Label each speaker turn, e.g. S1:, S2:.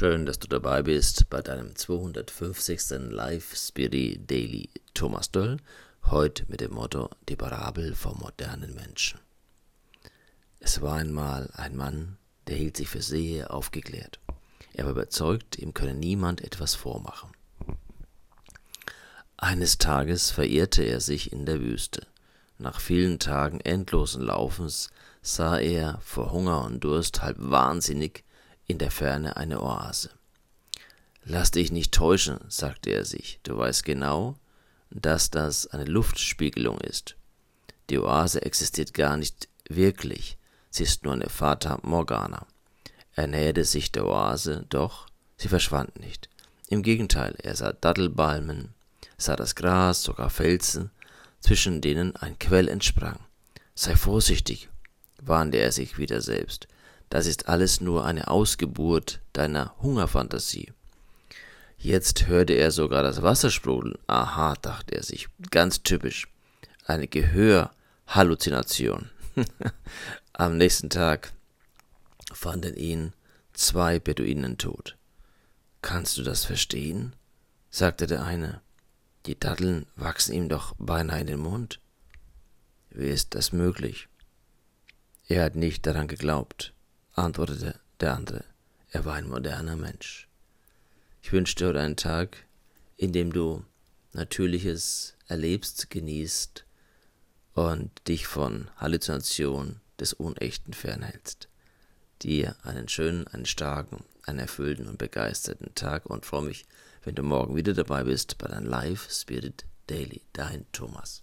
S1: Schön, dass du dabei bist bei deinem 250. Live Spirit Daily Thomas Döll, heute mit dem Motto Die Parabel vom modernen Menschen. Es war einmal ein Mann, der hielt sich für sehr aufgeklärt. Er war überzeugt, ihm könne niemand etwas vormachen. Eines Tages verirrte er sich in der Wüste. Nach vielen Tagen endlosen Laufens sah er vor Hunger und Durst halb wahnsinnig in der Ferne eine Oase. Lass dich nicht täuschen, sagte er sich, du weißt genau, dass das eine Luftspiegelung ist. Die Oase existiert gar nicht wirklich, sie ist nur eine Fata Morgana. Er näherte sich der Oase, doch sie verschwand nicht. Im Gegenteil, er sah Dattelbalmen, sah das Gras, sogar Felsen, zwischen denen ein Quell entsprang. Sei vorsichtig, warnte er sich wieder selbst. Das ist alles nur eine Ausgeburt deiner Hungerfantasie. Jetzt hörte er sogar das Wasser sprudeln. Aha, dachte er sich, ganz typisch. Eine Gehörhalluzination. Am nächsten Tag fanden ihn zwei Beduinen tot. Kannst du das verstehen? sagte der eine. Die Datteln wachsen ihm doch beinahe in den Mund. Wie ist das möglich? Er hat nicht daran geglaubt antwortete der andere. Er war ein moderner Mensch. Ich wünsche dir heute einen Tag, in dem du Natürliches erlebst, genießt und dich von Halluzination des Unechten fernhältst. Dir einen schönen, einen starken, einen erfüllten und begeisterten Tag und freue mich, wenn du morgen wieder dabei bist bei deinem Live Spirit Daily. Dein Thomas.